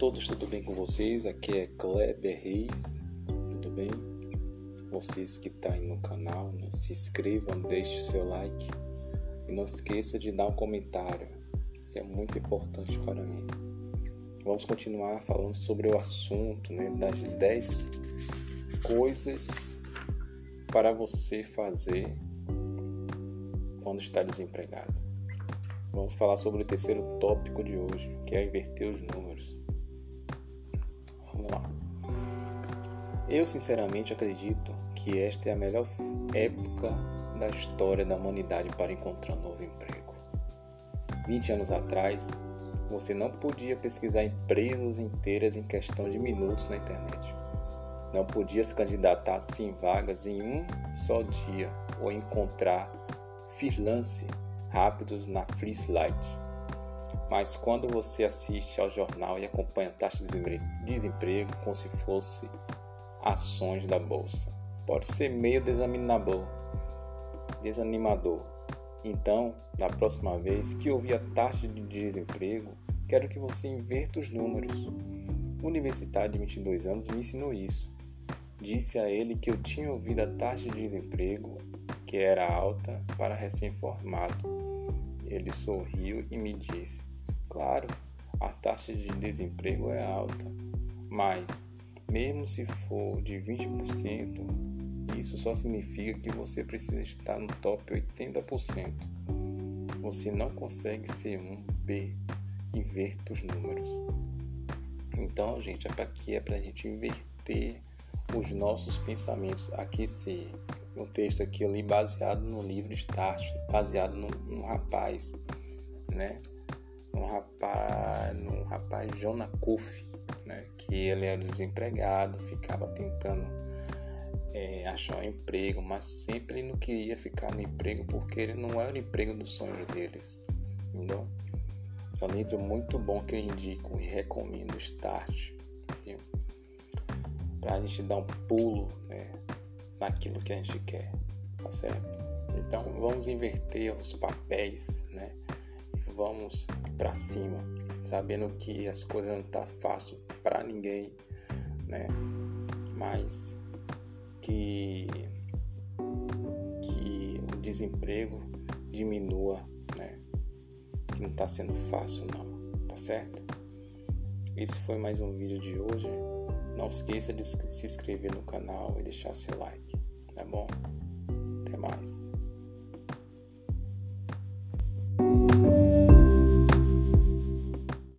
todos, tudo bem com vocês? Aqui é Kleber Reis, tudo bem? Vocês que estão tá aí no canal, né? se inscrevam, deixe seu like e não esqueça de dar um comentário, que é muito importante para mim. Vamos continuar falando sobre o assunto né? das 10 coisas para você fazer quando está desempregado. Vamos falar sobre o terceiro tópico de hoje, que é inverter os números. Vamos lá. Eu sinceramente acredito que esta é a melhor época da história da humanidade para encontrar um novo emprego. 20 anos atrás, você não podia pesquisar empresas inteiras em questão de minutos na internet. Não podia se candidatar a 100 vagas em um só dia ou encontrar freelance rápidos na Free Slide. Mas quando você assiste ao jornal e acompanha taxas de desemprego como se fosse ações da bolsa, pode ser meio desanimador. desanimador. Então, na próxima vez que ouvir a taxa de desemprego, quero que você inverta os números. Universitário de 22 anos me ensinou isso. Disse a ele que eu tinha ouvido a taxa de desemprego, que era alta para recém-formado ele sorriu e me disse: Claro, a taxa de desemprego é alta, mas, mesmo se for de 20%, isso só significa que você precisa estar no top 80%. Você não consegue ser um B. Inverta os números. Então, gente, aqui é para a gente inverter os nossos pensamentos, aquecer um texto aqui ali baseado no livro Start, baseado num, num rapaz, né? Um rapaz, num rapaz Jonah Kuff, né? Que ele era desempregado, ficava tentando é, achar um emprego, mas sempre ele não queria ficar no emprego porque ele não era o emprego dos sonhos deles, entendeu? É um livro muito bom que eu indico e recomendo, Start, para a gente dar um pulo, né? Naquilo que a gente quer, tá certo? Então vamos inverter os papéis, né? Vamos para cima, sabendo que as coisas não tá fácil para ninguém, né? Mas que que o desemprego diminua, né? Que não tá sendo fácil não, tá certo? Esse foi mais um vídeo de hoje. Não esqueça de se inscrever no canal e deixar seu like, tá bom? Até mais.